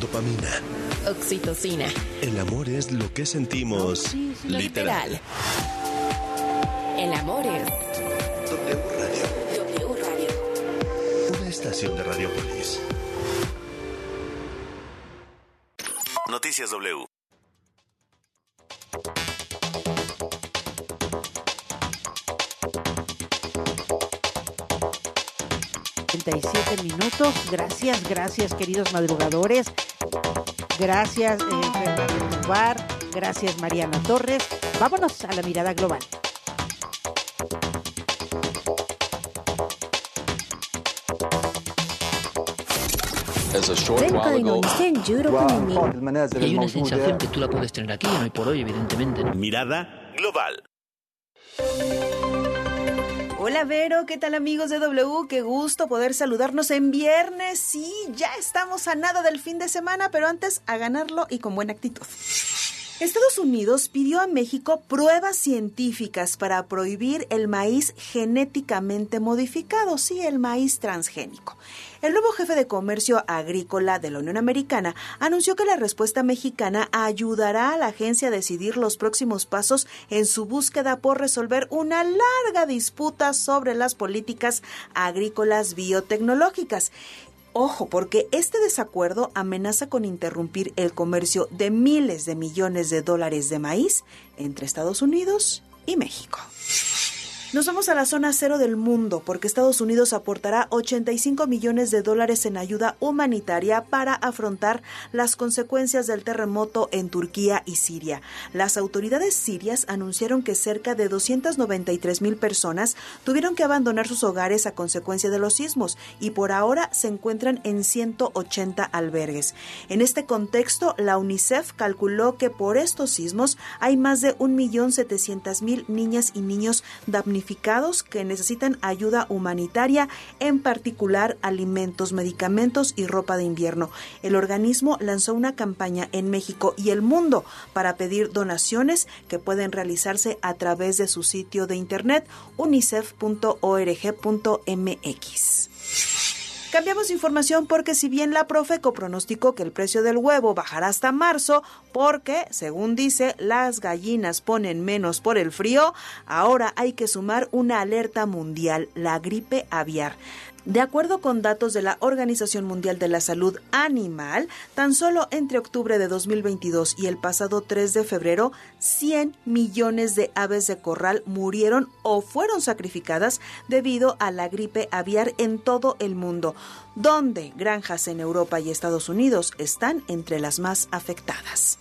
Dopamina. Oxitocina. El amor es lo que sentimos. literal. El amor es W Radio. W Radio. Una estación de Radiopolis. Noticias W. siete minutos. Gracias, gracias, queridos madrugadores. Gracias, eh, Fernando. Gracias, Mariana Torres. Vámonos a la mirada global. Y hay una sensación que tú la puedes tener aquí, no y por hoy, evidentemente. ¿no? Mirada global. Hola Vero, ¿qué tal amigos de W? Qué gusto poder saludarnos en viernes. Sí, ya estamos a nada del fin de semana, pero antes a ganarlo y con buena actitud. Estados Unidos pidió a México pruebas científicas para prohibir el maíz genéticamente modificado, sí, el maíz transgénico. El nuevo jefe de comercio agrícola de la Unión Americana anunció que la respuesta mexicana ayudará a la agencia a decidir los próximos pasos en su búsqueda por resolver una larga disputa sobre las políticas agrícolas biotecnológicas. Ojo, porque este desacuerdo amenaza con interrumpir el comercio de miles de millones de dólares de maíz entre Estados Unidos y México. Nos vamos a la zona cero del mundo porque Estados Unidos aportará 85 millones de dólares en ayuda humanitaria para afrontar las consecuencias del terremoto en Turquía y Siria. Las autoridades sirias anunciaron que cerca de 293 mil personas tuvieron que abandonar sus hogares a consecuencia de los sismos y por ahora se encuentran en 180 albergues. En este contexto, la UNICEF calculó que por estos sismos hay más de 1.700.000 niñas y niños que necesitan ayuda humanitaria, en particular alimentos, medicamentos y ropa de invierno. El organismo lanzó una campaña en México y el mundo para pedir donaciones que pueden realizarse a través de su sitio de internet unicef.org.mx. Cambiamos información porque si bien la Profeco pronosticó que el precio del huevo bajará hasta marzo porque, según dice, las gallinas ponen menos por el frío, ahora hay que sumar una alerta mundial, la gripe aviar. De acuerdo con datos de la Organización Mundial de la Salud Animal, tan solo entre octubre de 2022 y el pasado 3 de febrero, 100 millones de aves de corral murieron o fueron sacrificadas debido a la gripe aviar en todo el mundo, donde granjas en Europa y Estados Unidos están entre las más afectadas.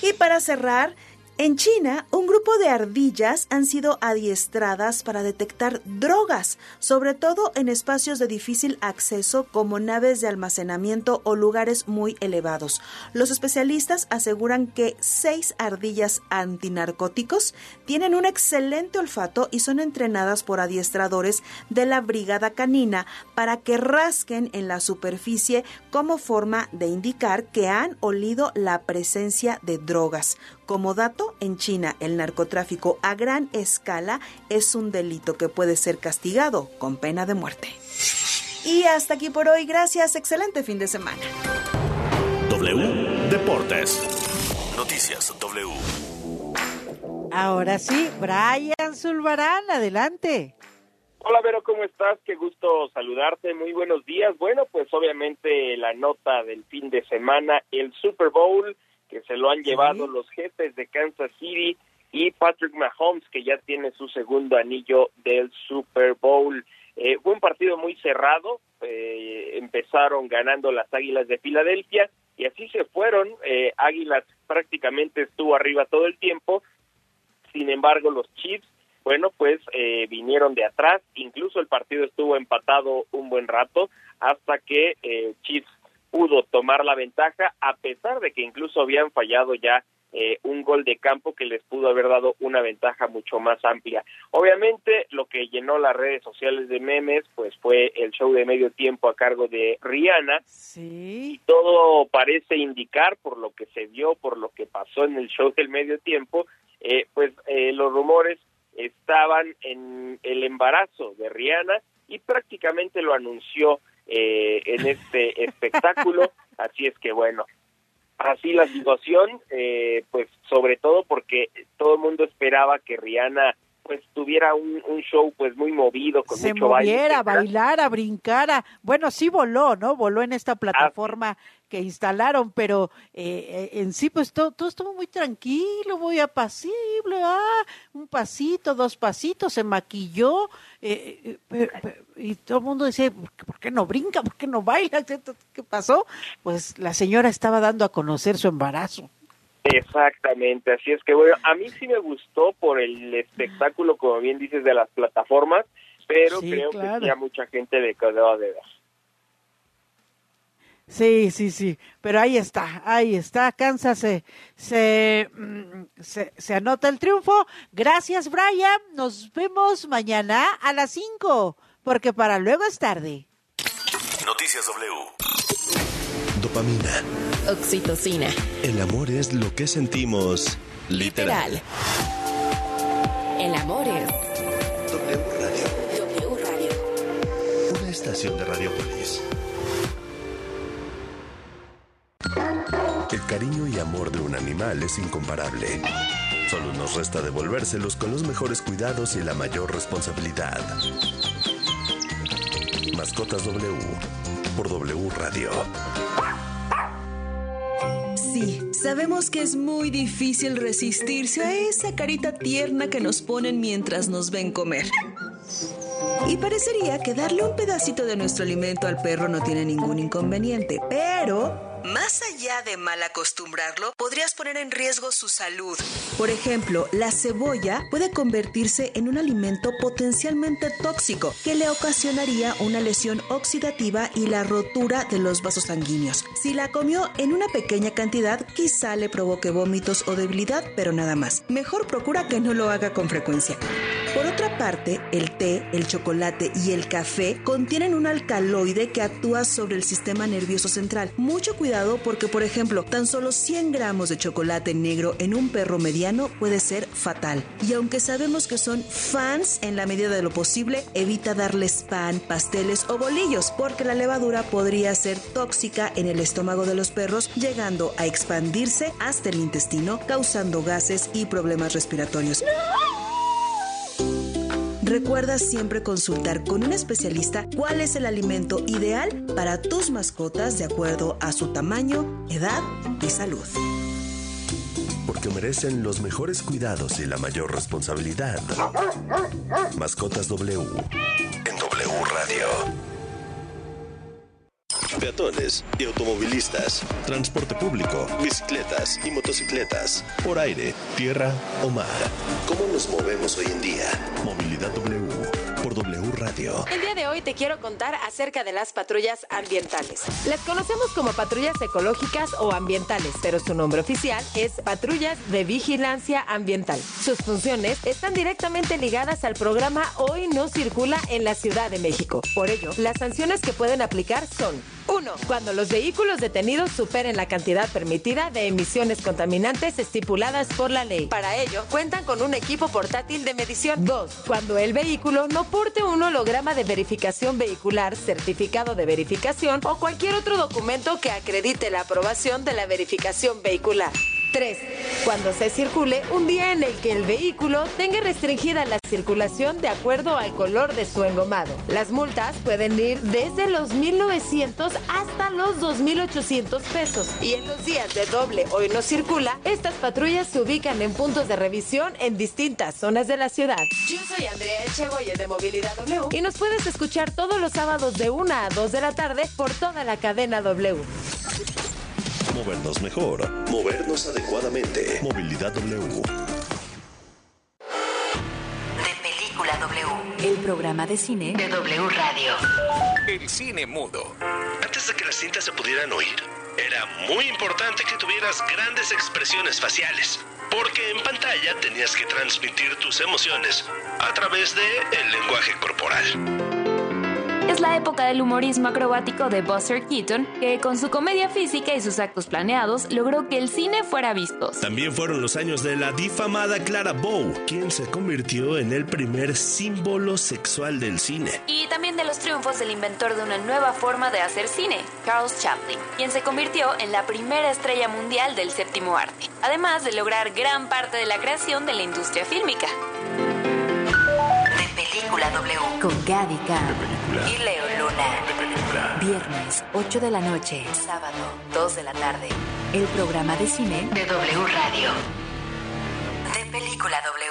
Y para cerrar, En China, un grupo de ardillas han sido adiestradas para detectar drogas, sobre todo en espacios de difícil acceso como naves de almacenamiento o lugares muy elevados. Los especialistas aseguran que seis ardillas antinarcóticos tienen un excelente olfato y son entrenadas por adiestradores de la brigada canina para que rasquen en la superficie como forma de indicar que han olido la presencia de drogas. Como dato, en China el narcotráfico a gran escala es un delito que puede ser castigado con pena de muerte. Y hasta aquí por hoy, gracias, excelente fin de semana. W Deportes. Noticias W. Ahora sí, Brian Zulbarán, adelante. Hola Vero, ¿cómo estás? Qué gusto saludarte, muy buenos días. Bueno, pues obviamente la nota del fin de semana, el Super Bowl que se lo han llevado los jefes de Kansas City y Patrick Mahomes, que ya tiene su segundo anillo del Super Bowl. Eh, fue un partido muy cerrado, eh, empezaron ganando las Águilas de Filadelfia y así se fueron. Eh, Águilas prácticamente estuvo arriba todo el tiempo, sin embargo los Chiefs, bueno, pues eh, vinieron de atrás, incluso el partido estuvo empatado un buen rato hasta que eh, Chiefs pudo tomar la ventaja a pesar de que incluso habían fallado ya eh, un gol de campo que les pudo haber dado una ventaja mucho más amplia. Obviamente lo que llenó las redes sociales de memes pues fue el show de medio tiempo a cargo de Rihanna. Sí. Todo parece indicar por lo que se vio, por lo que pasó en el show del medio tiempo, eh, pues eh, los rumores estaban en el embarazo de Rihanna y prácticamente lo anunció eh, en este espectáculo. Así es que bueno, así la situación, eh, pues sobre todo porque todo el mundo esperaba que Rihanna pues tuviera un, un show pues muy movido con se mucho baile, moviera, etcétera. bailara, brincara. Bueno, sí voló, ¿no? Voló en esta plataforma que instalaron, pero eh, eh, en sí, pues todo, todo estuvo muy tranquilo, muy apacible. Ah, un pasito, dos pasitos, se maquilló. eh, eh, pe- pe- y todo el mundo decía, ¿por qué- ¿por qué no brinca? ¿Por qué no baila? ¿Qué pasó? Pues la señora estaba dando a conocer su embarazo. Exactamente, así es que bueno, a mí sí me gustó por el espectáculo, como bien dices, de las plataformas, pero Sí, creo claro. que sí a mucha gente le quedó de ver. Sí, sí, sí, pero ahí está, ahí está, Kansas se, se, mm, se, se anota el triunfo. Gracias, Brian. Nos vemos mañana a las 5, porque para luego es tarde. Noticias W. Dopamina. Oxitocina. El amor es lo que sentimos literal. Literal. El amor es W Radio. W Radio. Una estación de Radiopolis. El cariño y amor de un animal es incomparable. Solo nos resta devolvérselos con los mejores cuidados y la mayor responsabilidad. Mascotas W por W Radio. Sí, sabemos que es muy difícil resistirse a esa carita tierna que nos ponen mientras nos ven comer. Y parecería que darle un pedacito de nuestro alimento al perro no tiene ningún inconveniente, pero... Más allá de mal acostumbrarlo, podrías poner en riesgo su salud. Por ejemplo, la cebolla puede convertirse en un alimento potencialmente tóxico que le ocasionaría una lesión oxidativa y la rotura de los vasos sanguíneos. Si la comió en una pequeña cantidad, quizá le provoque vómitos o debilidad, pero nada más. Mejor procura que no lo haga con frecuencia. Otra parte, el té, el chocolate y el café contienen un alcaloide que actúa sobre el sistema nervioso central. Mucho cuidado porque, por ejemplo, tan solo 100 gramos de chocolate negro en un perro mediano puede ser fatal. Y aunque sabemos que son fans en la medida de lo posible, evita darles pan, pasteles o bolillos porque la levadura podría ser tóxica en el estómago de los perros, llegando a expandirse hasta el intestino, causando gases y problemas respiratorios. Recuerda siempre consultar con un especialista cuál es el alimento ideal para tus mascotas de acuerdo a su tamaño, edad y salud. Porque merecen los mejores cuidados y la mayor responsabilidad. Mascotas W en W Radio. Peatones y automovilistas, transporte público, bicicletas y motocicletas, por aire, tierra o mar. ¿Cómo nos movemos hoy en día? Movilidad W por W Radio. El día de hoy te quiero contar acerca de las patrullas ambientales. Las conocemos como patrullas ecológicas o ambientales, pero su nombre oficial es patrullas de vigilancia ambiental. Sus funciones están directamente ligadas al programa Hoy no circula en la Ciudad de México. Por ello, las sanciones que pueden aplicar son 1. Cuando los vehículos detenidos superen la cantidad permitida de emisiones contaminantes estipuladas por la ley. Para ello, cuentan con un equipo portátil de medición. 2. Cuando el vehículo no porte un holograma de verificación vehicular, certificado de verificación o cualquier otro documento que acredite la aprobación de la verificación vehicular. 3. Cuando se circule un día en el que el vehículo tenga restringida la circulación de acuerdo al color de su engomado. Las multas pueden ir desde los 1.900 hasta los 2.800 pesos. Y en los días de doble hoy no circula, estas patrullas se ubican en puntos de revisión en distintas zonas de la ciudad. Yo soy Andrea Echegoyen de Movilidad W y nos puedes escuchar todos los sábados de 1 a 2 de la tarde por toda la cadena W. Movernos mejor, movernos adecuadamente. Movilidad W. De Película W. El programa de cine de W Radio. El cine mudo. Antes de que las cintas se pudieran oír, era muy importante que tuvieras grandes expresiones faciales, porque en pantalla tenías que transmitir tus emociones a través de el lenguaje corporal. Es la época del humorismo acrobático de Buster Keaton, que con su comedia física y sus actos planeados logró que el cine fuera visto. También fueron los años de la difamada Clara Bow, quien se convirtió en el primer símbolo sexual del cine. Y también de los triunfos del inventor de una nueva forma de hacer cine, Charles Chaplin, quien se convirtió en la primera estrella mundial del séptimo arte, además de lograr gran parte de la creación de la industria fílmica. Con Gaby Cam Y Leo Luna. Viernes, 8 de la noche. Sábado, 2 de la tarde. El programa de cine De W Radio. De Película W.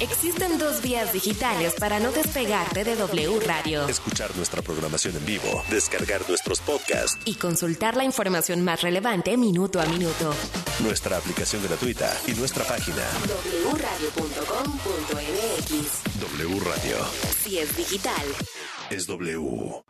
Existen dos vías digitales para no despegarte de W Radio. Escuchar nuestra programación en vivo, descargar nuestros podcasts, Y consultar la información más relevante minuto a minuto. nuestra aplicación gratuita y nuestra página wradio.com.mx W Radio. Si es digital. Es W.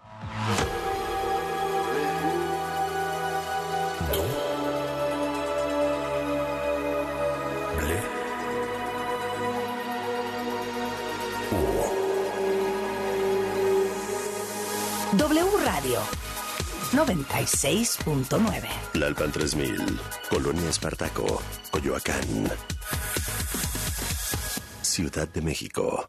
W Radio 96.9. Lalpan 3000, Colonia Espartaco, Coyoacán. Ciudad de México.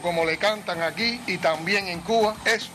como le cantan aquí y también en Cuba, es